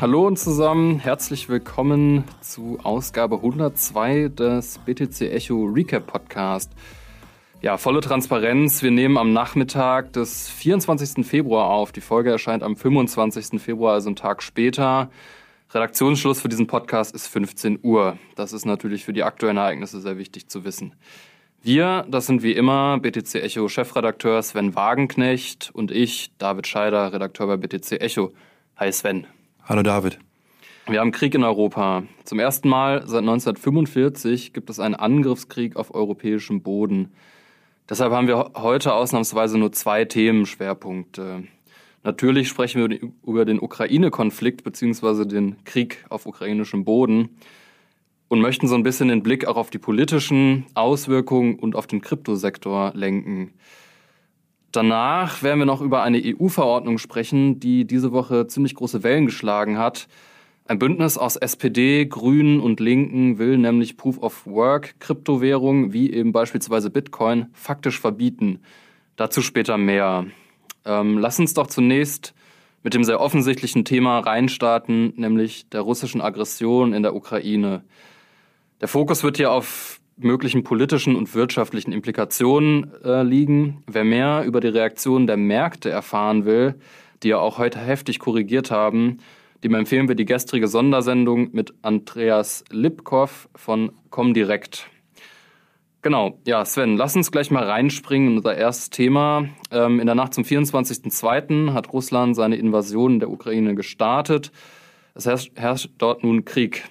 hallo und zusammen, herzlich willkommen zu Ausgabe 102 des BTC Echo Recap Podcast. Ja, volle Transparenz. Wir nehmen am Nachmittag des 24. Februar auf. Die Folge erscheint am 25. Februar, also einen Tag später. Redaktionsschluss für diesen Podcast ist 15 Uhr. Das ist natürlich für die aktuellen Ereignisse sehr wichtig zu wissen. Wir, das sind wie immer BTC Echo Chefredakteur Sven Wagenknecht und ich, David Scheider, Redakteur bei BTC Echo. Hi Sven. Hallo David. Wir haben Krieg in Europa. Zum ersten Mal seit 1945 gibt es einen Angriffskrieg auf europäischem Boden. Deshalb haben wir heute ausnahmsweise nur zwei Themenschwerpunkte. Natürlich sprechen wir über den Ukraine-Konflikt bzw. den Krieg auf ukrainischem Boden und möchten so ein bisschen den Blick auch auf die politischen Auswirkungen und auf den Kryptosektor lenken. Danach werden wir noch über eine EU-Verordnung sprechen, die diese Woche ziemlich große Wellen geschlagen hat. Ein Bündnis aus SPD, Grünen und Linken will nämlich Proof of Work Kryptowährungen wie eben beispielsweise Bitcoin faktisch verbieten. Dazu später mehr. Ähm, lass uns doch zunächst mit dem sehr offensichtlichen Thema reinstarten, nämlich der russischen Aggression in der Ukraine. Der Fokus wird hier auf möglichen politischen und wirtschaftlichen Implikationen äh, liegen. Wer mehr über die Reaktionen der Märkte erfahren will, die ja auch heute heftig korrigiert haben, dem empfehlen wir die gestrige Sondersendung mit Andreas Lipkow von Comdirect. Genau, ja, Sven, lass uns gleich mal reinspringen in unser erstes Thema. Ähm, in der Nacht zum 24.02. hat Russland seine Invasion der Ukraine gestartet. Es herrscht, herrscht dort nun Krieg.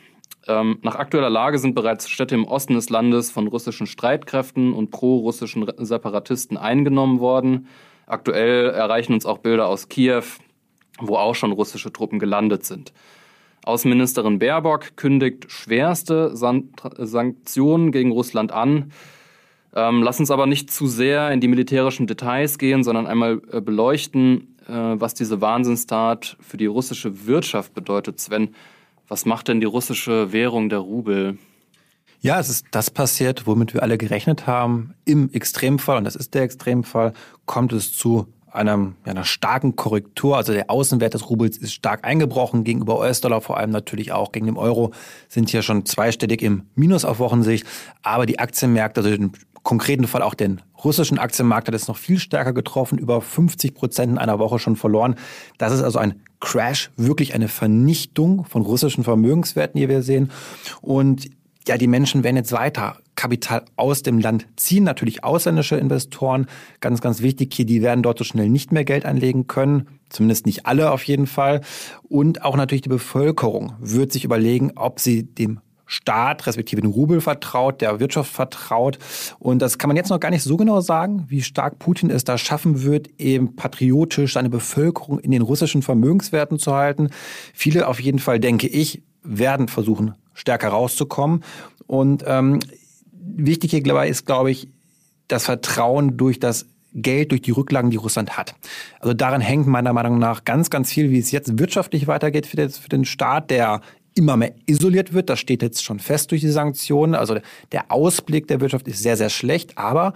Ähm, nach aktueller Lage sind bereits Städte im Osten des Landes von russischen Streitkräften und pro-russischen Separatisten eingenommen worden. Aktuell erreichen uns auch Bilder aus Kiew, wo auch schon russische Truppen gelandet sind. Außenministerin Baerbock kündigt schwerste San Sanktionen gegen Russland an. Ähm, lass uns aber nicht zu sehr in die militärischen Details gehen, sondern einmal äh, beleuchten, äh, was diese Wahnsinnstat für die russische Wirtschaft bedeutet. Sven, was macht denn die russische Währung, der Rubel? Ja, es ist das passiert, womit wir alle gerechnet haben. Im Extremfall, und das ist der Extremfall, kommt es zu einem, ja, einer starken Korrektur. Also der Außenwert des Rubels ist stark eingebrochen gegenüber US-Dollar, vor allem natürlich auch gegen den Euro, sind hier schon zweistellig im Minus auf Wochensicht. Aber die Aktienmärkte, also im konkreten Fall auch den russischen Aktienmarkt, hat es noch viel stärker getroffen, über 50 Prozent in einer Woche schon verloren. Das ist also ein Crash, wirklich eine Vernichtung von russischen Vermögenswerten, die wir sehen. Und ja, die Menschen werden jetzt weiter Kapital aus dem Land ziehen, natürlich ausländische Investoren. Ganz, ganz wichtig hier, die werden dort so schnell nicht mehr Geld anlegen können. Zumindest nicht alle auf jeden Fall. Und auch natürlich die Bevölkerung wird sich überlegen, ob sie dem Staat, respektive den Rubel vertraut, der Wirtschaft vertraut. Und das kann man jetzt noch gar nicht so genau sagen, wie stark Putin es da schaffen wird, eben patriotisch seine Bevölkerung in den russischen Vermögenswerten zu halten. Viele auf jeden Fall, denke ich, werden versuchen, stärker rauszukommen. Und ähm, wichtig hier dabei ist, glaube ich, das Vertrauen durch das Geld durch die Rücklagen, die Russland hat. Also daran hängt meiner Meinung nach ganz, ganz viel, wie es jetzt wirtschaftlich weitergeht für den Staat, der immer mehr isoliert wird. Das steht jetzt schon fest durch die Sanktionen. Also der Ausblick der Wirtschaft ist sehr, sehr schlecht. Aber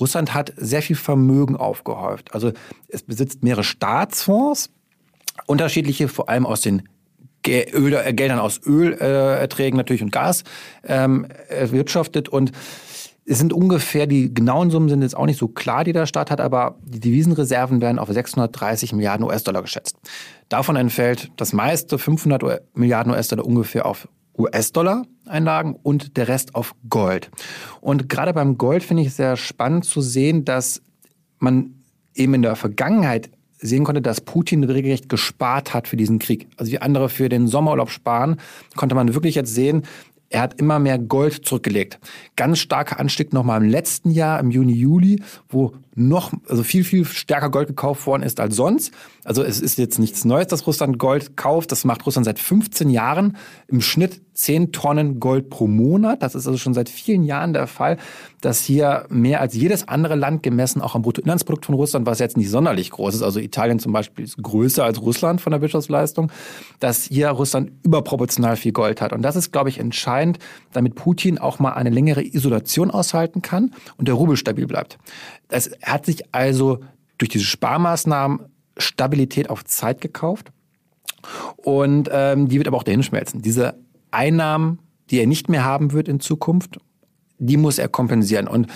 Russland hat sehr viel Vermögen aufgehäuft. Also es besitzt mehrere Staatsfonds, unterschiedliche, vor allem aus den Öl, äh, Geldern aus Ölerträgen natürlich und Gas ähm, erwirtschaftet. Und es sind ungefähr, die genauen Summen sind jetzt auch nicht so klar, die der Staat hat, aber die Devisenreserven werden auf 630 Milliarden US-Dollar geschätzt. Davon entfällt das meiste, 500 Milliarden US-Dollar ungefähr auf US-Dollar-Einlagen und der Rest auf Gold. Und gerade beim Gold finde ich sehr spannend zu sehen, dass man eben in der Vergangenheit sehen konnte, dass Putin regelrecht gespart hat für diesen Krieg. Also wie andere für den Sommerurlaub sparen, konnte man wirklich jetzt sehen, er hat immer mehr Gold zurückgelegt. Ganz starker Anstieg nochmal im letzten Jahr, im Juni, Juli, wo noch, also viel, viel stärker Gold gekauft worden ist als sonst. Also es ist jetzt nichts Neues, dass Russland Gold kauft. Das macht Russland seit 15 Jahren im Schnitt 10 Tonnen Gold pro Monat. Das ist also schon seit vielen Jahren der Fall, dass hier mehr als jedes andere Land gemessen, auch am Bruttoinlandsprodukt von Russland, was jetzt nicht sonderlich groß ist, also Italien zum Beispiel ist größer als Russland von der Wirtschaftsleistung, dass hier Russland überproportional viel Gold hat. Und das ist, glaube ich, entscheidend, damit Putin auch mal eine längere Isolation aushalten kann und der Rubel stabil bleibt. Es hat sich also durch diese Sparmaßnahmen Stabilität auf Zeit gekauft. Und ähm, die wird aber auch dahin schmelzen. Diese Einnahmen, die er nicht mehr haben wird in Zukunft, die muss er kompensieren. Und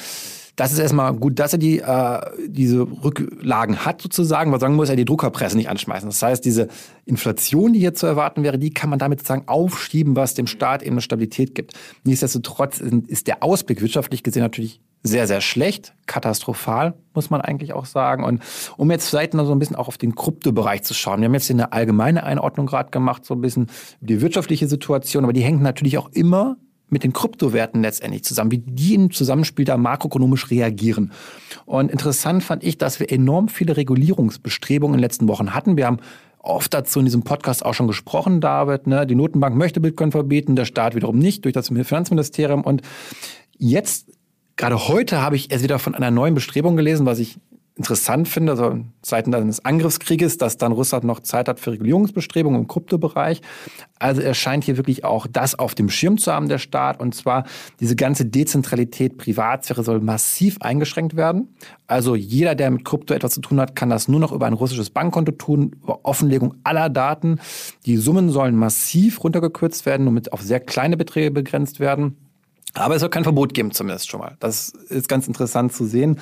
das ist erstmal gut, dass er die, äh, diese Rücklagen hat sozusagen, weil sagen muss er die Druckerpresse nicht anschmeißen. Das heißt, diese Inflation, die hier zu erwarten wäre, die kann man damit sozusagen aufschieben, was dem Staat eben eine Stabilität gibt. Nichtsdestotrotz ist der Ausblick wirtschaftlich gesehen natürlich sehr, sehr schlecht, katastrophal, muss man eigentlich auch sagen. Und um jetzt vielleicht noch so ein bisschen auch auf den Kryptobereich zu schauen. Wir haben jetzt hier eine allgemeine Einordnung gerade gemacht, so ein bisschen die wirtschaftliche Situation, aber die hängt natürlich auch immer mit den Kryptowerten letztendlich zusammen, wie die im Zusammenspiel da makroökonomisch reagieren. Und interessant fand ich, dass wir enorm viele Regulierungsbestrebungen in den letzten Wochen hatten. Wir haben oft dazu in diesem Podcast auch schon gesprochen, David. Ne? Die Notenbank möchte Bitcoin verbieten, der Staat wiederum nicht durch das Finanzministerium. Und jetzt, gerade heute, habe ich erst wieder von einer neuen Bestrebung gelesen, was ich interessant finde, also Zeiten eines Angriffskrieges, dass dann Russland noch Zeit hat für Regulierungsbestrebungen im Kryptobereich. Also er scheint hier wirklich auch das auf dem Schirm zu haben, der Staat. Und zwar diese ganze Dezentralität, Privatsphäre soll massiv eingeschränkt werden. Also jeder, der mit Krypto etwas zu tun hat, kann das nur noch über ein russisches Bankkonto tun, über Offenlegung aller Daten. Die Summen sollen massiv runtergekürzt werden und mit auf sehr kleine Beträge begrenzt werden. Aber es soll kein Verbot geben, zumindest schon mal. Das ist ganz interessant zu sehen.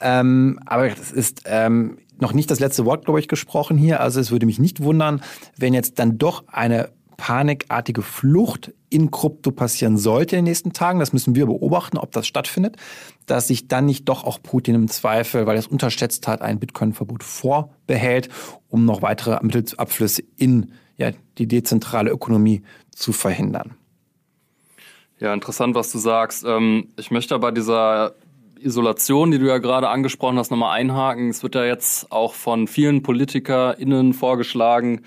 Ähm, aber es ist ähm, noch nicht das letzte Wort, glaube ich, gesprochen hier. Also es würde mich nicht wundern, wenn jetzt dann doch eine panikartige Flucht in Krypto passieren sollte in den nächsten Tagen. Das müssen wir beobachten, ob das stattfindet. Dass sich dann nicht doch auch Putin im Zweifel, weil er es unterschätzt hat, ein Bitcoin-Verbot vorbehält, um noch weitere Mittelabflüsse in ja, die dezentrale Ökonomie zu verhindern. Ja, interessant, was du sagst. Ähm, ich möchte bei dieser Isolation, die du ja gerade angesprochen hast, nochmal einhaken. Es wird ja jetzt auch von vielen PolitikerInnen vorgeschlagen,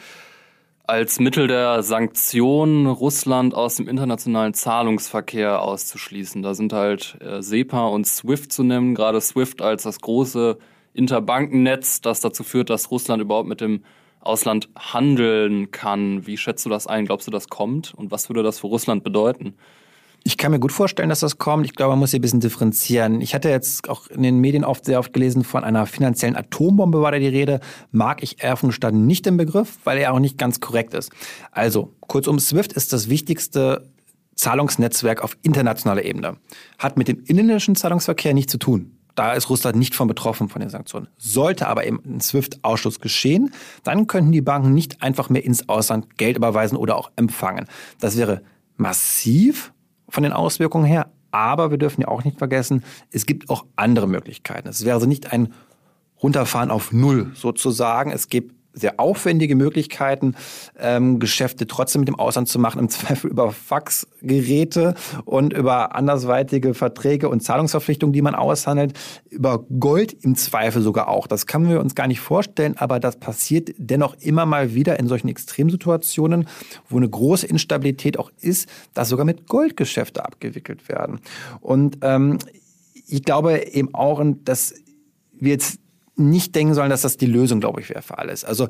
als Mittel der Sanktionen Russland aus dem internationalen Zahlungsverkehr auszuschließen. Da sind halt äh, SEPA und SWIFT zu nennen, gerade SWIFT als das große Interbankennetz, das dazu führt, dass Russland überhaupt mit dem Ausland handeln kann. Wie schätzt du das ein? Glaubst du, das kommt? Und was würde das für Russland bedeuten? Ich kann mir gut vorstellen, dass das kommt. Ich glaube, man muss hier ein bisschen differenzieren. Ich hatte jetzt auch in den Medien oft sehr oft gelesen, von einer finanziellen Atombombe war da die Rede. Mag ich Erfenstein nicht im Begriff, weil er auch nicht ganz korrekt ist. Also, kurzum, SWIFT ist das wichtigste Zahlungsnetzwerk auf internationaler Ebene. Hat mit dem inländischen Zahlungsverkehr nichts zu tun. Da ist Russland nicht von betroffen von den Sanktionen. Sollte aber eben ein SWIFT-Ausschluss geschehen, dann könnten die Banken nicht einfach mehr ins Ausland Geld überweisen oder auch empfangen. Das wäre massiv von den Auswirkungen her. Aber wir dürfen ja auch nicht vergessen, es gibt auch andere Möglichkeiten. Es wäre also nicht ein Runterfahren auf Null sozusagen. Es gibt sehr aufwendige Möglichkeiten, ähm, Geschäfte trotzdem mit dem Ausland zu machen, im Zweifel über Faxgeräte und über andersweitige Verträge und Zahlungsverpflichtungen, die man aushandelt, über Gold im Zweifel sogar auch. Das können wir uns gar nicht vorstellen, aber das passiert dennoch immer mal wieder in solchen Extremsituationen, wo eine große Instabilität auch ist, dass sogar mit Goldgeschäfte abgewickelt werden. Und ähm, ich glaube eben auch, dass wir jetzt nicht denken sollen, dass das die Lösung, glaube ich, wäre für alles. Also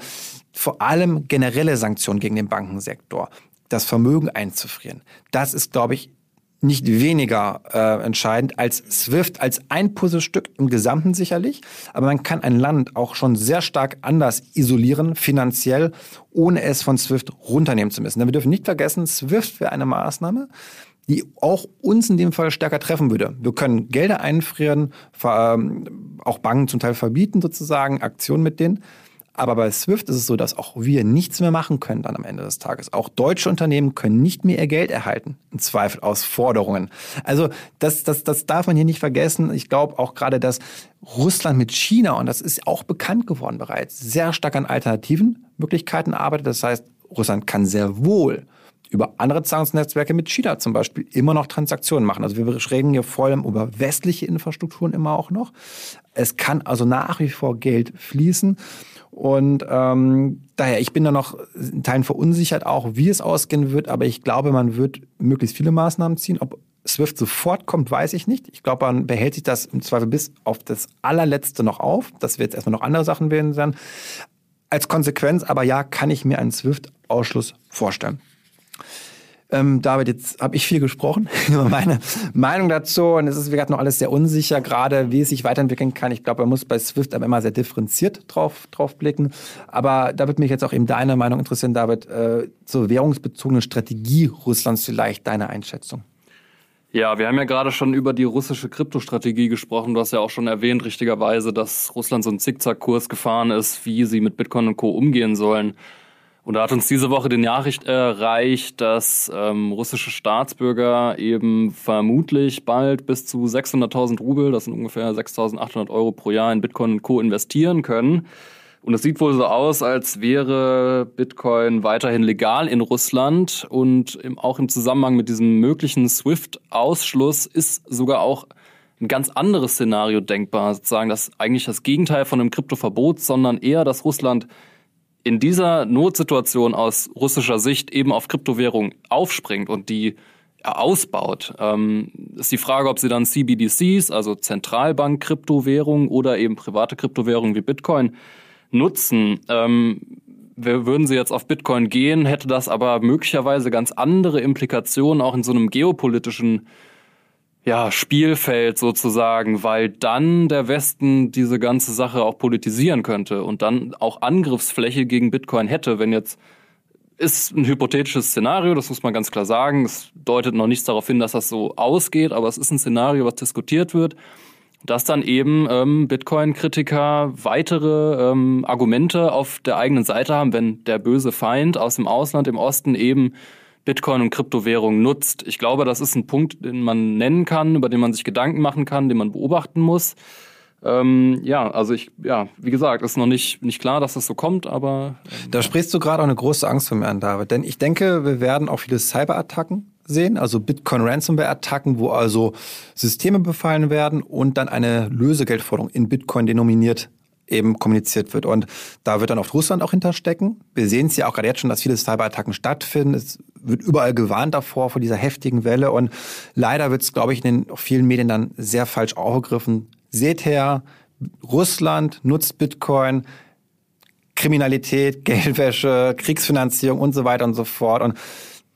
vor allem generelle Sanktionen gegen den Bankensektor, das Vermögen einzufrieren, das ist, glaube ich, nicht weniger äh, entscheidend als SWIFT, als ein Puzzlestück im Gesamten sicherlich. Aber man kann ein Land auch schon sehr stark anders isolieren, finanziell, ohne es von SWIFT runternehmen zu müssen. Denn wir dürfen nicht vergessen, SWIFT wäre eine Maßnahme, die auch uns in dem Fall stärker treffen würde. Wir können Gelder einfrieren, ähm, auch Banken zum Teil verbieten sozusagen, Aktionen mit denen. Aber bei SWIFT ist es so, dass auch wir nichts mehr machen können dann am Ende des Tages. Auch deutsche Unternehmen können nicht mehr ihr Geld erhalten, im Zweifel aus Forderungen. Also das, das, das darf man hier nicht vergessen. Ich glaube auch gerade, dass Russland mit China, und das ist auch bekannt geworden bereits, sehr stark an alternativen Möglichkeiten arbeitet. Das heißt, Russland kann sehr wohl über andere Zahlungsnetzwerke mit China zum Beispiel immer noch Transaktionen machen. Also wir reden hier vor allem über westliche Infrastrukturen immer auch noch. Es kann also nach wie vor Geld fließen. Und ähm, daher, ich bin da noch in Teilen verunsichert auch, wie es ausgehen wird, aber ich glaube, man wird möglichst viele Maßnahmen ziehen. Ob SWIFT sofort kommt, weiß ich nicht. Ich glaube, man behält sich das im Zweifel bis auf das allerletzte noch auf, dass wir jetzt erstmal noch andere Sachen werden werden. Als Konsequenz aber ja, kann ich mir einen SWIFT-Ausschluss vorstellen. Ähm, David, jetzt habe ich viel gesprochen über meine Meinung dazu und es ist, wie gesagt, noch alles sehr unsicher, gerade wie es sich weiterentwickeln kann. Ich glaube, man muss bei SWIFT aber immer sehr differenziert drauf, drauf blicken. Aber da würde mich jetzt auch eben deine Meinung interessieren, David, äh, zur währungsbezogenen Strategie Russlands vielleicht deine Einschätzung. Ja, wir haben ja gerade schon über die russische Kryptostrategie gesprochen. Du hast ja auch schon erwähnt, richtigerweise, dass Russland so einen Zickzackkurs gefahren ist, wie sie mit Bitcoin und Co. umgehen sollen. Und da hat uns diese Woche die Nachricht erreicht, dass ähm, russische Staatsbürger eben vermutlich bald bis zu 600.000 Rubel, das sind ungefähr 6.800 Euro pro Jahr in Bitcoin und Co. investieren können. Und es sieht wohl so aus, als wäre Bitcoin weiterhin legal in Russland und im, auch im Zusammenhang mit diesem möglichen SWIFT-Ausschluss ist sogar auch ein ganz anderes Szenario denkbar, sozusagen das eigentlich das Gegenteil von einem Kryptoverbot, sondern eher, dass Russland in dieser Notsituation aus russischer Sicht eben auf Kryptowährung aufspringt und die ausbaut, ähm, ist die Frage, ob sie dann CBDCs, also Zentralbank-Kryptowährungen oder eben private Kryptowährungen wie Bitcoin nutzen. Ähm, würden sie jetzt auf Bitcoin gehen, hätte das aber möglicherweise ganz andere Implikationen auch in so einem geopolitischen ja, Spielfeld sozusagen, weil dann der Westen diese ganze Sache auch politisieren könnte und dann auch Angriffsfläche gegen Bitcoin hätte, wenn jetzt ist ein hypothetisches Szenario, das muss man ganz klar sagen. Es deutet noch nichts darauf hin, dass das so ausgeht, aber es ist ein Szenario, was diskutiert wird, dass dann eben ähm, Bitcoin-Kritiker weitere ähm, Argumente auf der eigenen Seite haben, wenn der böse Feind aus dem Ausland im Osten eben Bitcoin und Kryptowährungen nutzt. Ich glaube, das ist ein Punkt, den man nennen kann, über den man sich Gedanken machen kann, den man beobachten muss. Ähm, ja, also ich, ja, wie gesagt, ist noch nicht, nicht klar, dass das so kommt, aber. Ähm, da sprichst du gerade auch eine große Angst von mir an, David. Denn ich denke, wir werden auch viele Cyberattacken sehen, also Bitcoin Ransomware-Attacken, wo also Systeme befallen werden und dann eine Lösegeldforderung in Bitcoin denominiert eben kommuniziert wird. Und da wird dann oft Russland auch hinterstecken. Wir sehen es ja auch gerade jetzt schon, dass viele Cyberattacken stattfinden. Es wird überall gewarnt davor, vor dieser heftigen Welle. Und leider wird es, glaube ich, in den vielen Medien dann sehr falsch aufgegriffen. Seht her, Russland nutzt Bitcoin, Kriminalität, Geldwäsche, Kriegsfinanzierung und so weiter und so fort. Und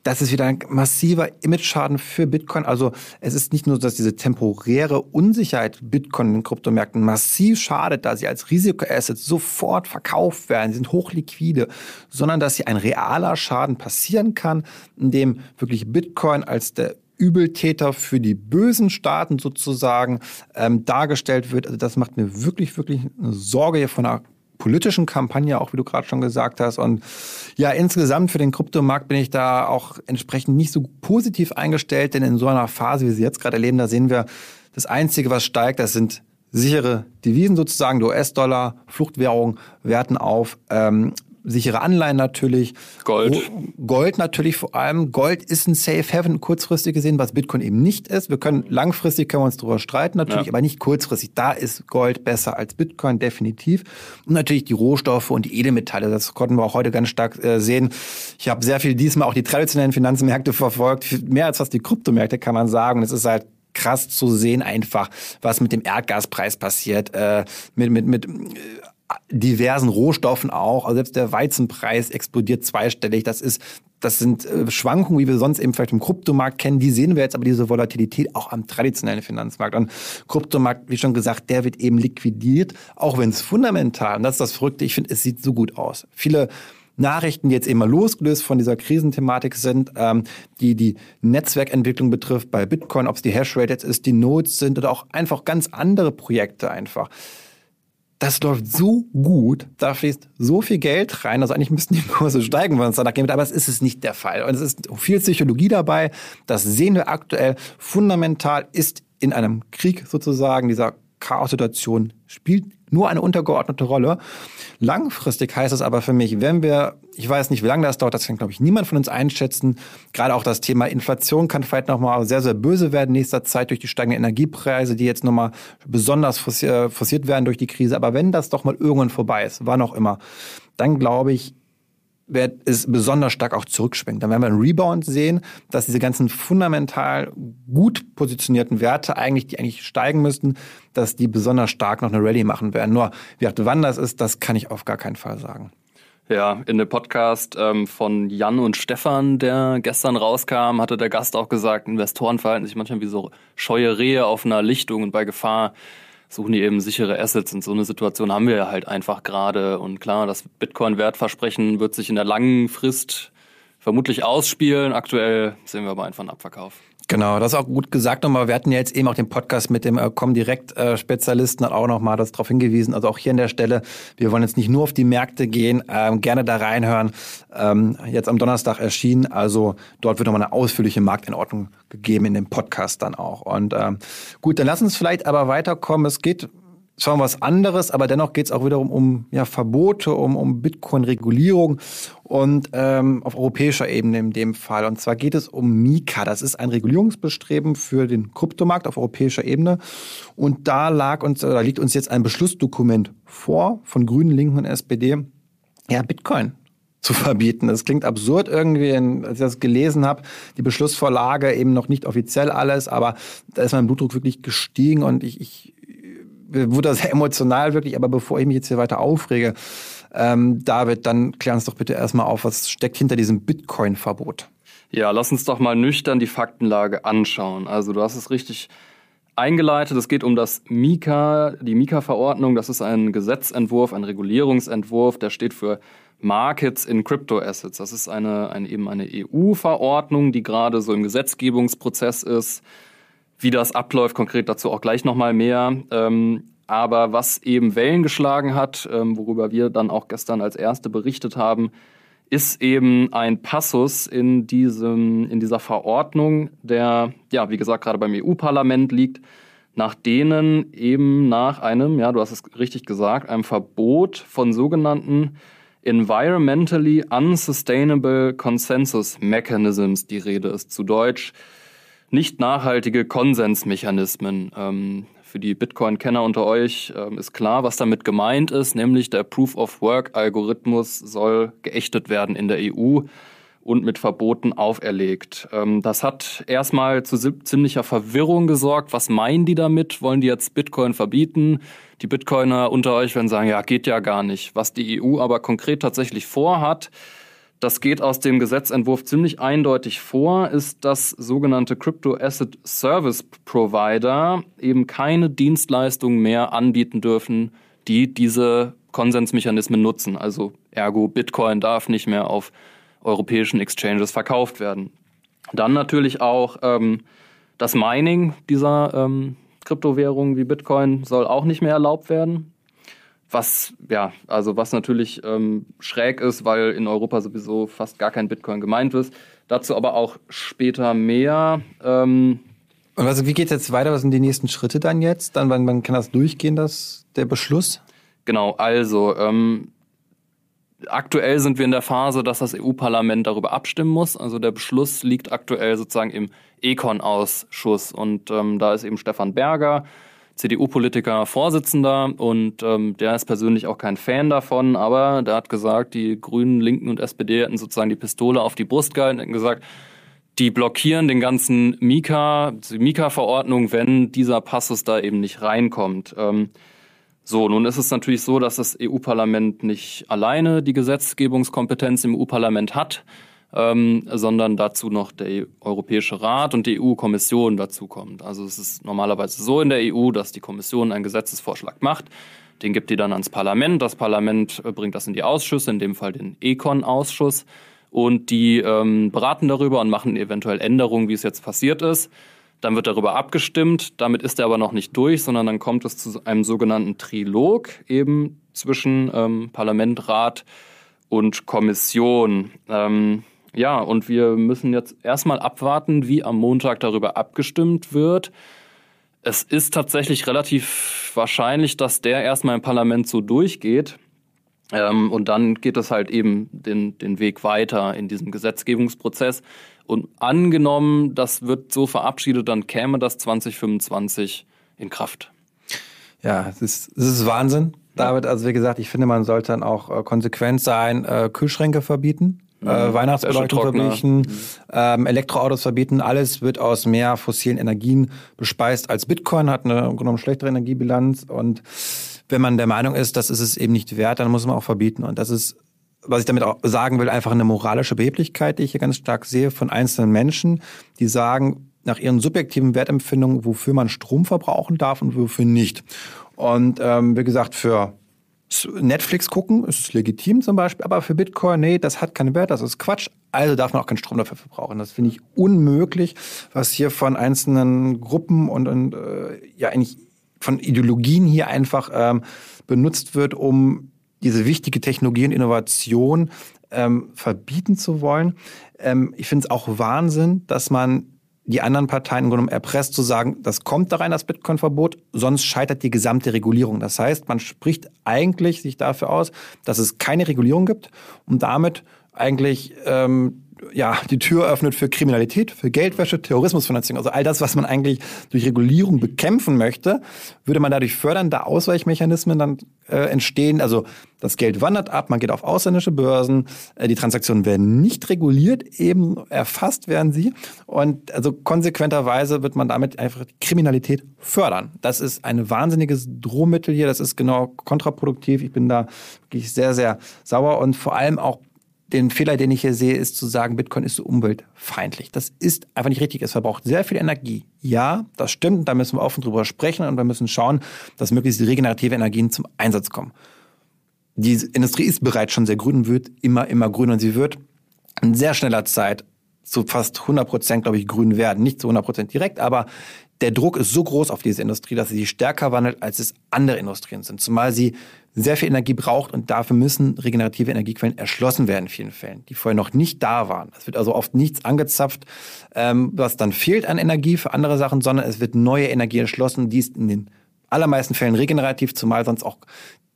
das ist wieder ein massiver Image-Schaden für Bitcoin. Also es ist nicht nur, dass diese temporäre Unsicherheit Bitcoin in den Kryptomärkten massiv schadet, da sie als Risikoasset sofort verkauft werden, sie sind hochliquide, sondern dass hier ein realer Schaden passieren kann, indem wirklich Bitcoin als der Übeltäter für die bösen Staaten sozusagen ähm, dargestellt wird. Also das macht mir wirklich, wirklich eine Sorge hier von einer politischen Kampagne, auch wie du gerade schon gesagt hast. Und ja, insgesamt für den Kryptomarkt bin ich da auch entsprechend nicht so positiv eingestellt, denn in so einer Phase, wie sie jetzt gerade erleben, da sehen wir, das Einzige, was steigt, das sind sichere Devisen sozusagen, der US-Dollar, Fluchtwährung werten auf. Ähm, sichere Anleihen natürlich. Gold. Gold natürlich vor allem. Gold ist ein Safe Haven kurzfristig gesehen, was Bitcoin eben nicht ist. Wir können langfristig können wir uns darüber streiten natürlich, ja. aber nicht kurzfristig. Da ist Gold besser als Bitcoin definitiv. Und natürlich die Rohstoffe und die Edelmetalle. Das konnten wir auch heute ganz stark äh, sehen. Ich habe sehr viel diesmal auch die traditionellen Finanzmärkte verfolgt. Mehr als fast die Kryptomärkte kann man sagen. Und es ist halt krass zu sehen einfach, was mit dem Erdgaspreis passiert, äh, mit, mit, mit diversen Rohstoffen auch. Also selbst der Weizenpreis explodiert zweistellig. Das ist, das sind äh, Schwankungen, wie wir sonst eben vielleicht im Kryptomarkt kennen. Die sehen wir jetzt aber diese Volatilität auch am traditionellen Finanzmarkt. Und Kryptomarkt, wie schon gesagt, der wird eben liquidiert, auch wenn es fundamental, und das ist das Verrückte, ich finde, es sieht so gut aus. Viele Nachrichten, die jetzt eben mal losgelöst von dieser Krisenthematik sind, ähm, die die Netzwerkentwicklung betrifft bei Bitcoin, ob es die Hashrate jetzt ist, die Nodes sind oder auch einfach ganz andere Projekte einfach das läuft so gut, da fließt so viel Geld rein, also eigentlich müssten die Kurse steigen, wenn es danach geht, aber es ist es nicht der Fall. Und es ist viel Psychologie dabei, das sehen wir aktuell. Fundamental ist in einem Krieg sozusagen dieser Chaos-Situation spielt nur eine untergeordnete Rolle. Langfristig heißt es aber für mich, wenn wir, ich weiß nicht, wie lange das dauert, das kann, glaube ich, niemand von uns einschätzen. Gerade auch das Thema Inflation kann vielleicht nochmal sehr, sehr böse werden in nächster Zeit durch die steigenden Energiepreise, die jetzt nochmal besonders forciert werden durch die Krise. Aber wenn das doch mal irgendwann vorbei ist, wann auch immer, dann glaube ich, wird es besonders stark auch zurückschwenkt. Dann werden wir einen Rebound sehen, dass diese ganzen fundamental gut positionierten Werte eigentlich, die eigentlich steigen müssten, dass die besonders stark noch eine Rallye machen werden. Nur, wie gesagt, wann das ist, das kann ich auf gar keinen Fall sagen. Ja, in dem Podcast ähm, von Jan und Stefan, der gestern rauskam, hatte der Gast auch gesagt, Investoren verhalten sich manchmal wie so scheue Rehe auf einer Lichtung und bei Gefahr suchen die eben sichere Assets. Und so eine Situation haben wir ja halt einfach gerade. Und klar, das Bitcoin-Wertversprechen wird sich in der langen Frist vermutlich ausspielen. Aktuell sehen wir aber einfach einen Abverkauf. Genau, das ist auch gut gesagt nochmal. Wir hatten ja jetzt eben auch den Podcast mit dem äh, Comdirect-Spezialisten, hat auch nochmal das darauf hingewiesen. Also auch hier an der Stelle, wir wollen jetzt nicht nur auf die Märkte gehen, ähm, gerne da reinhören. Ähm, jetzt am Donnerstag erschienen, also dort wird nochmal eine ausführliche Markteinordnung gegeben in dem Podcast dann auch. Und ähm, gut, dann lass uns vielleicht aber weiterkommen. Es geht zwar um was anderes, aber dennoch geht es auch wiederum um ja, Verbote, um, um Bitcoin-Regulierung und ähm, auf europäischer Ebene in dem Fall. Und zwar geht es um Mika. Das ist ein Regulierungsbestreben für den Kryptomarkt auf europäischer Ebene. Und da lag uns, da liegt uns jetzt ein Beschlussdokument vor von Grünen, Linken und SPD. Ja, Bitcoin zu verbieten. Das klingt absurd irgendwie, als ich das gelesen habe. Die Beschlussvorlage eben noch nicht offiziell alles, aber da ist mein Blutdruck wirklich gestiegen und ich, ich wurde sehr emotional wirklich, aber bevor ich mich jetzt hier weiter aufrege, ähm, David, dann klär uns doch bitte erstmal auf, was steckt hinter diesem Bitcoin-Verbot? Ja, lass uns doch mal nüchtern die Faktenlage anschauen. Also du hast es richtig eingeleitet. Es geht um das Mika, die Mika-Verordnung. Das ist ein Gesetzentwurf, ein Regulierungsentwurf, der steht für Markets in Crypto Assets. Das ist eine, eine eben eine EU-Verordnung, die gerade so im Gesetzgebungsprozess ist. Wie das abläuft, konkret dazu auch gleich nochmal mehr. Ähm, aber was eben Wellen geschlagen hat, ähm, worüber wir dann auch gestern als Erste berichtet haben, ist eben ein Passus in, diesem, in dieser Verordnung, der, ja, wie gesagt, gerade beim EU-Parlament liegt, nach denen eben nach einem, ja, du hast es richtig gesagt, einem Verbot von sogenannten Environmentally Unsustainable Consensus Mechanisms die Rede ist. Zu Deutsch nicht nachhaltige Konsensmechanismen. Ähm, für die Bitcoin-Kenner unter euch ähm, ist klar, was damit gemeint ist, nämlich der Proof-of-Work-Algorithmus soll geächtet werden in der EU und mit Verboten auferlegt. Ähm, das hat erstmal zu ziemlicher Verwirrung gesorgt. Was meinen die damit? Wollen die jetzt Bitcoin verbieten? Die Bitcoiner unter euch werden sagen, ja, geht ja gar nicht. Was die EU aber konkret tatsächlich vorhat, das geht aus dem Gesetzentwurf ziemlich eindeutig vor, ist, dass sogenannte Crypto Asset Service Provider eben keine Dienstleistungen mehr anbieten dürfen, die diese Konsensmechanismen nutzen. Also ergo Bitcoin darf nicht mehr auf europäischen Exchanges verkauft werden. Dann natürlich auch ähm, das Mining dieser ähm, Kryptowährungen wie Bitcoin soll auch nicht mehr erlaubt werden. Was, ja, also was natürlich ähm, schräg ist, weil in Europa sowieso fast gar kein Bitcoin gemeint ist. Dazu aber auch später mehr. Ähm, und also wie geht es jetzt weiter? Was sind die nächsten Schritte dann jetzt? Dann, wann, wann kann das durchgehen, das, der Beschluss? Genau, also ähm, aktuell sind wir in der Phase, dass das EU-Parlament darüber abstimmen muss. Also der Beschluss liegt aktuell sozusagen im Econ-Ausschuss. Und ähm, da ist eben Stefan Berger, CDU-Politiker Vorsitzender und ähm, der ist persönlich auch kein Fan davon, aber der hat gesagt, die Grünen, Linken und SPD hätten sozusagen die Pistole auf die Brust gehalten, hätten gesagt, die blockieren den ganzen Mika, die Mika-Verordnung, wenn dieser Passus da eben nicht reinkommt. Ähm, so, nun ist es natürlich so, dass das EU-Parlament nicht alleine die Gesetzgebungskompetenz im EU-Parlament hat ähm, sondern dazu noch der Europäische Rat und die EU-Kommission dazu kommt. Also es ist normalerweise so in der EU, dass die Kommission einen Gesetzesvorschlag macht, den gibt die dann ans Parlament, das Parlament äh, bringt das in die Ausschüsse, in dem Fall den Econ-Ausschuss und die ähm, beraten darüber und machen eventuell Änderungen, wie es jetzt passiert ist. Dann wird darüber abgestimmt. Damit ist er aber noch nicht durch, sondern dann kommt es zu einem sogenannten Trilog eben zwischen ähm, Parlament, Rat und Kommission. Ähm, ja, und wir müssen jetzt erstmal abwarten, wie am Montag darüber abgestimmt wird. Es ist tatsächlich relativ wahrscheinlich, dass der erstmal im Parlament so durchgeht. Ähm, und dann geht es halt eben den, den Weg weiter in diesem Gesetzgebungsprozess. Und angenommen, das wird so verabschiedet, dann käme das 2025 in Kraft. Ja, es ist, es ist Wahnsinn, David. Also wie gesagt, ich finde, man sollte dann auch äh, konsequent sein, äh, Kühlschränke verbieten äh. Weihnachtsbeleuchtung verbieten, mhm. ähm, Elektroautos verbieten. Alles wird aus mehr fossilen Energien bespeist als Bitcoin, hat eine genommen schlechtere Energiebilanz. Und wenn man der Meinung ist, das ist es eben nicht wert, dann muss man auch verbieten. Und das ist was ich damit auch sagen will, einfach eine moralische Beheblichkeit, die ich hier ganz stark sehe von einzelnen Menschen, die sagen, nach ihren subjektiven Wertempfindungen, wofür man Strom verbrauchen darf und wofür nicht. Und ähm, wie gesagt, für Netflix gucken, ist legitim zum Beispiel, aber für Bitcoin, nee, das hat keinen Wert, das ist Quatsch. Also darf man auch keinen Strom dafür verbrauchen. Das finde ich unmöglich, was hier von einzelnen Gruppen und, und äh, ja eigentlich von Ideologien hier einfach ähm, benutzt wird, um diese wichtige Technologie und Innovation ähm, verbieten zu wollen. Ähm, ich finde es auch Wahnsinn, dass man die anderen Parteien Grunde erpresst zu sagen, das kommt da rein, das Bitcoin-Verbot, sonst scheitert die gesamte Regulierung. Das heißt, man spricht eigentlich sich dafür aus, dass es keine Regulierung gibt und damit eigentlich ähm, ja, die Tür öffnet für Kriminalität, für Geldwäsche, Terrorismusfinanzierung. Also all das, was man eigentlich durch Regulierung bekämpfen möchte, würde man dadurch fördern, da Ausweichmechanismen dann äh, entstehen. Also das Geld wandert ab, man geht auf ausländische Börsen, äh, die Transaktionen werden nicht reguliert, eben erfasst werden sie. Und also konsequenterweise wird man damit einfach Kriminalität fördern. Das ist ein wahnsinniges Drohmittel hier, das ist genau kontraproduktiv. Ich bin da wirklich sehr, sehr sauer und vor allem auch den Fehler, den ich hier sehe, ist zu sagen, Bitcoin ist so umweltfeindlich. Das ist einfach nicht richtig. Es verbraucht sehr viel Energie. Ja, das stimmt. Da müssen wir offen drüber sprechen und wir müssen schauen, dass möglichst regenerative Energien zum Einsatz kommen. Die Industrie ist bereits schon sehr grün und wird immer, immer grün und sie wird in sehr schneller Zeit zu fast 100 Prozent, glaube ich, grün werden. Nicht zu 100 Prozent direkt, aber der Druck ist so groß auf diese Industrie, dass sie sich stärker wandelt, als es andere Industrien sind. Zumal sie sehr viel Energie braucht und dafür müssen regenerative Energiequellen erschlossen werden in vielen Fällen, die vorher noch nicht da waren. Es wird also oft nichts angezapft, ähm, was dann fehlt an Energie für andere Sachen, sondern es wird neue Energie erschlossen, die ist in den allermeisten Fällen regenerativ, zumal sonst auch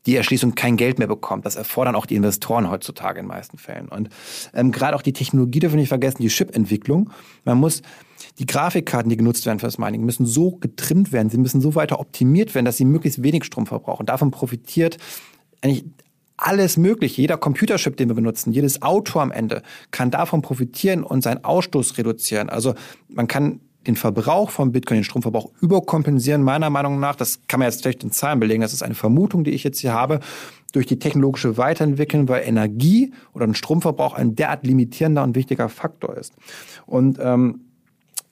die Erschließung kein Geld mehr bekommt. Das erfordern auch die Investoren heutzutage in den meisten Fällen. Und ähm, gerade auch die Technologie dürfen wir nicht vergessen, die Chip-Entwicklung. Man muss die Grafikkarten, die genutzt werden für das Mining, müssen so getrimmt werden, sie müssen so weiter optimiert werden, dass sie möglichst wenig Strom verbrauchen. Davon profitiert eigentlich alles mögliche. Jeder Computerchip, den wir benutzen, jedes Auto am Ende kann davon profitieren und seinen Ausstoß reduzieren. Also man kann den Verbrauch von Bitcoin, den Stromverbrauch überkompensieren, meiner Meinung nach. Das kann man jetzt vielleicht in Zahlen belegen. Das ist eine Vermutung, die ich jetzt hier habe, durch die technologische Weiterentwicklung, weil Energie oder ein Stromverbrauch ein derart limitierender und wichtiger Faktor ist. Und ähm,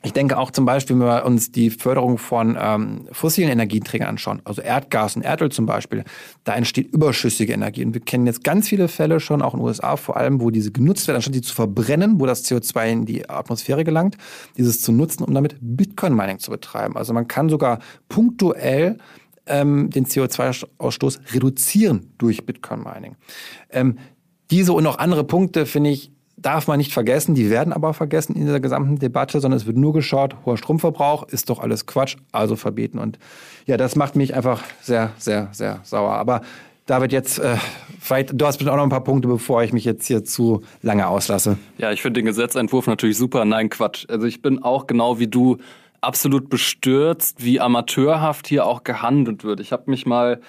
ich denke auch zum Beispiel, wenn wir uns die Förderung von ähm, fossilen Energieträgern anschauen, also Erdgas und Erdöl zum Beispiel, da entsteht überschüssige Energie. Und wir kennen jetzt ganz viele Fälle schon, auch in den USA vor allem, wo diese genutzt wird, anstatt sie zu verbrennen, wo das CO2 in die Atmosphäre gelangt, dieses zu nutzen, um damit Bitcoin-Mining zu betreiben. Also man kann sogar punktuell ähm, den CO2-Ausstoß reduzieren durch Bitcoin-Mining. Ähm, diese und noch andere Punkte finde ich darf man nicht vergessen, die werden aber vergessen in dieser gesamten Debatte, sondern es wird nur geschaut, hoher Stromverbrauch ist doch alles Quatsch, also verbieten. Und ja, das macht mich einfach sehr, sehr, sehr sauer. Aber David, jetzt äh, vielleicht, du hast bestimmt auch noch ein paar Punkte, bevor ich mich jetzt hier zu lange auslasse. Ja, ich finde den Gesetzentwurf natürlich super. Nein, Quatsch. Also ich bin auch genau wie du absolut bestürzt, wie amateurhaft hier auch gehandelt wird. Ich habe mich mal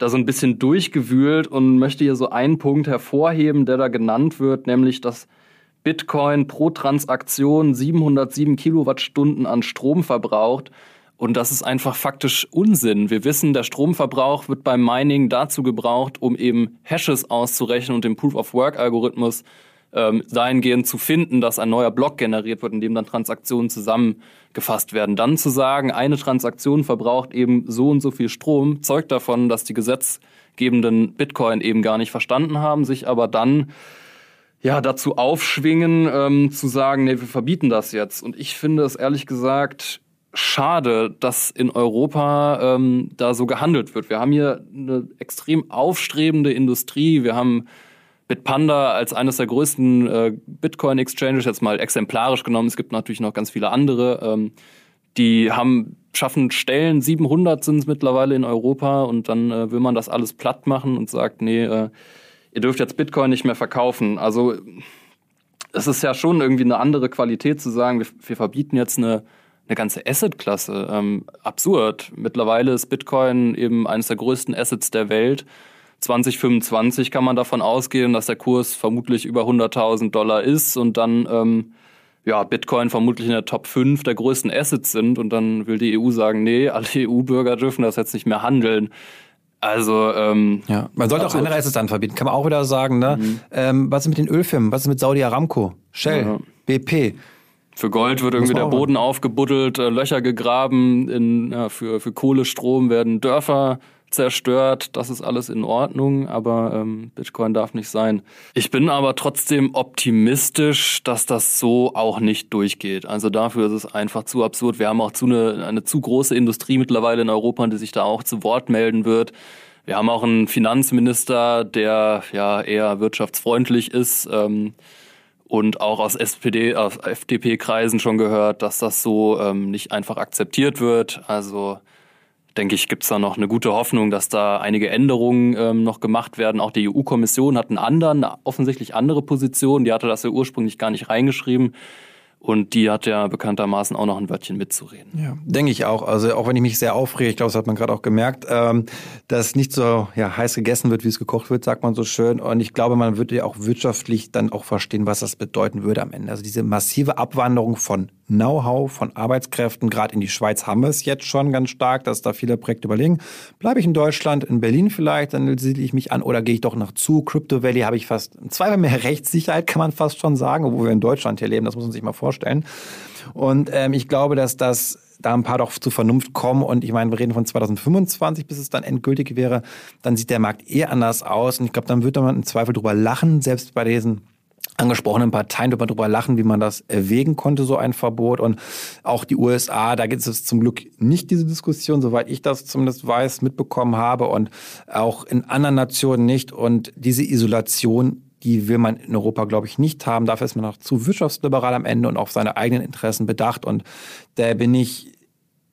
da so ein bisschen durchgewühlt und möchte hier so einen Punkt hervorheben, der da genannt wird, nämlich dass Bitcoin pro Transaktion 707 Kilowattstunden an Strom verbraucht. Und das ist einfach faktisch Unsinn. Wir wissen, der Stromverbrauch wird beim Mining dazu gebraucht, um eben Hashes auszurechnen und den Proof-of-Work-Algorithmus ähm, dahingehend zu finden, dass ein neuer Block generiert wird, in dem dann Transaktionen zusammengefasst werden. Dann zu sagen, eine Transaktion verbraucht eben so und so viel Strom, zeugt davon, dass die gesetzgebenden Bitcoin eben gar nicht verstanden haben, sich aber dann ja dazu aufschwingen, ähm, zu sagen, nee, wir verbieten das jetzt. Und ich finde es ehrlich gesagt schade, dass in Europa ähm, da so gehandelt wird. Wir haben hier eine extrem aufstrebende Industrie. Wir haben Bitpanda als eines der größten äh, Bitcoin-Exchanges jetzt mal exemplarisch genommen. Es gibt natürlich noch ganz viele andere. Ähm, die haben schaffen Stellen, 700 sind es mittlerweile in Europa und dann äh, will man das alles platt machen und sagt, nee, äh, ihr dürft jetzt Bitcoin nicht mehr verkaufen. Also es ist ja schon irgendwie eine andere Qualität zu sagen, wir, wir verbieten jetzt eine, eine ganze Asset-Klasse. Ähm, absurd. Mittlerweile ist Bitcoin eben eines der größten Assets der Welt 2025 kann man davon ausgehen, dass der Kurs vermutlich über 100.000 Dollar ist und dann ähm, ja, Bitcoin vermutlich in der Top 5 der größten Assets sind und dann will die EU sagen, nee, alle EU-Bürger dürfen das jetzt nicht mehr handeln. Also, ähm, ja. Man sollte auch Anreize dann verbieten, kann man auch wieder sagen. Ne? Mhm. Ähm, was ist mit den Ölfirmen? Was ist mit Saudi Aramco, Shell, ja. BP? Für Gold wird irgendwie der Boden aufgebuddelt, äh, Löcher gegraben, in, ja, für, für Kohlestrom werden Dörfer zerstört, das ist alles in Ordnung, aber ähm, Bitcoin darf nicht sein. Ich bin aber trotzdem optimistisch, dass das so auch nicht durchgeht. Also dafür ist es einfach zu absurd. Wir haben auch zu eine, eine zu große Industrie mittlerweile in Europa, die sich da auch zu Wort melden wird. Wir haben auch einen Finanzminister, der ja eher wirtschaftsfreundlich ist. Ähm, und auch aus SPD, aus FDP-Kreisen schon gehört, dass das so ähm, nicht einfach akzeptiert wird. Also denke ich, gibt es da noch eine gute Hoffnung, dass da einige Änderungen ähm, noch gemacht werden. Auch die EU-Kommission hat einen anderen, offensichtlich andere Position. Die hatte das ja ursprünglich gar nicht reingeschrieben. Und die hat ja bekanntermaßen auch noch ein Wörtchen mitzureden. Ja, denke ich auch. Also auch wenn ich mich sehr aufrege, ich glaube, das hat man gerade auch gemerkt, ähm, dass nicht so ja, heiß gegessen wird, wie es gekocht wird, sagt man so schön. Und ich glaube, man würde ja auch wirtschaftlich dann auch verstehen, was das bedeuten würde am Ende. Also diese massive Abwanderung von Know-how von Arbeitskräften. Gerade in die Schweiz haben wir es jetzt schon ganz stark, dass da viele Projekte überlegen. Bleibe ich in Deutschland, in Berlin vielleicht, dann siedle ich mich an oder gehe ich doch noch zu. Crypto Valley habe ich fast zweimal mehr Rechtssicherheit, kann man fast schon sagen, obwohl wir in Deutschland hier leben. Das muss man sich mal vorstellen. Und ähm, ich glaube, dass das da ein paar doch zur Vernunft kommen. Und ich meine, wir reden von 2025, bis es dann endgültig wäre. Dann sieht der Markt eher anders aus. Und ich glaube, dann wird man im Zweifel drüber lachen, selbst bei diesen angesprochenen Parteien darüber lachen, wie man das erwägen konnte, so ein Verbot. Und auch die USA, da gibt es zum Glück nicht diese Diskussion, soweit ich das zumindest weiß, mitbekommen habe und auch in anderen Nationen nicht. Und diese Isolation, die will man in Europa, glaube ich, nicht haben. Dafür ist man noch zu wirtschaftsliberal am Ende und auf seine eigenen Interessen bedacht. Und da bin ich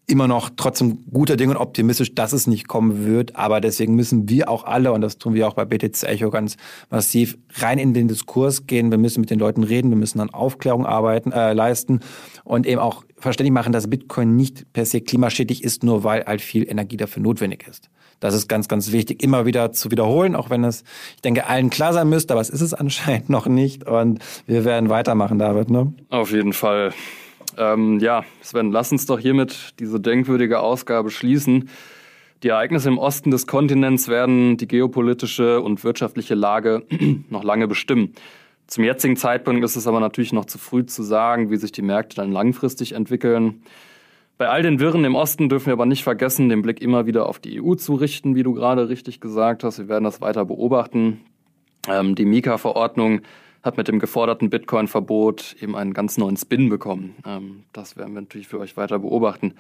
immer noch trotzdem guter Dinge und optimistisch, dass es nicht kommen wird. Aber deswegen müssen wir auch alle, und das tun wir auch bei BTC Echo ganz massiv, rein in den Diskurs gehen. Wir müssen mit den Leuten reden, wir müssen an Aufklärung arbeiten, äh, leisten und eben auch verständlich machen, dass Bitcoin nicht per se klimaschädlich ist, nur weil halt viel Energie dafür notwendig ist. Das ist ganz, ganz wichtig, immer wieder zu wiederholen, auch wenn es, ich denke, allen klar sein müsste, aber es ist es anscheinend noch nicht. Und wir werden weitermachen, David. Ne? Auf jeden Fall. Ähm, ja, Sven, lass uns doch hiermit diese denkwürdige Ausgabe schließen. Die Ereignisse im Osten des Kontinents werden die geopolitische und wirtschaftliche Lage noch lange bestimmen. Zum jetzigen Zeitpunkt ist es aber natürlich noch zu früh zu sagen, wie sich die Märkte dann langfristig entwickeln. Bei all den Wirren im Osten dürfen wir aber nicht vergessen, den Blick immer wieder auf die EU zu richten, wie du gerade richtig gesagt hast. Wir werden das weiter beobachten. Ähm, die Mika-Verordnung hat mit dem geforderten Bitcoin-Verbot eben einen ganz neuen Spin bekommen. Ähm, das werden wir natürlich für euch weiter beobachten.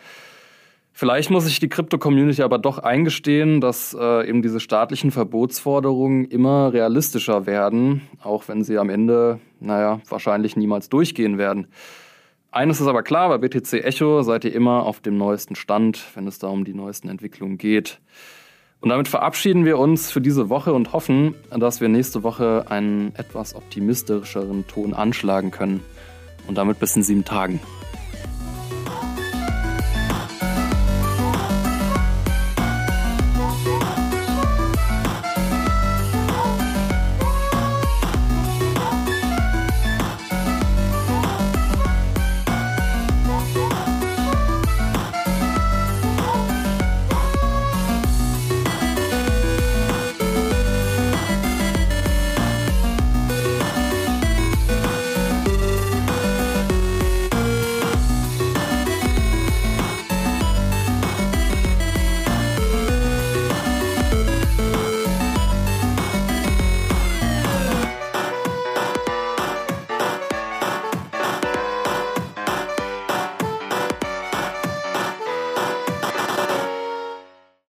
Vielleicht muss sich die Krypto-Community aber doch eingestehen, dass äh, eben diese staatlichen Verbotsforderungen immer realistischer werden, auch wenn sie am Ende, naja, wahrscheinlich niemals durchgehen werden. Eines ist aber klar, bei BTC Echo seid ihr immer auf dem neuesten Stand, wenn es da um die neuesten Entwicklungen geht. Und damit verabschieden wir uns für diese Woche und hoffen, dass wir nächste Woche einen etwas optimistischeren Ton anschlagen können. Und damit bis in sieben Tagen.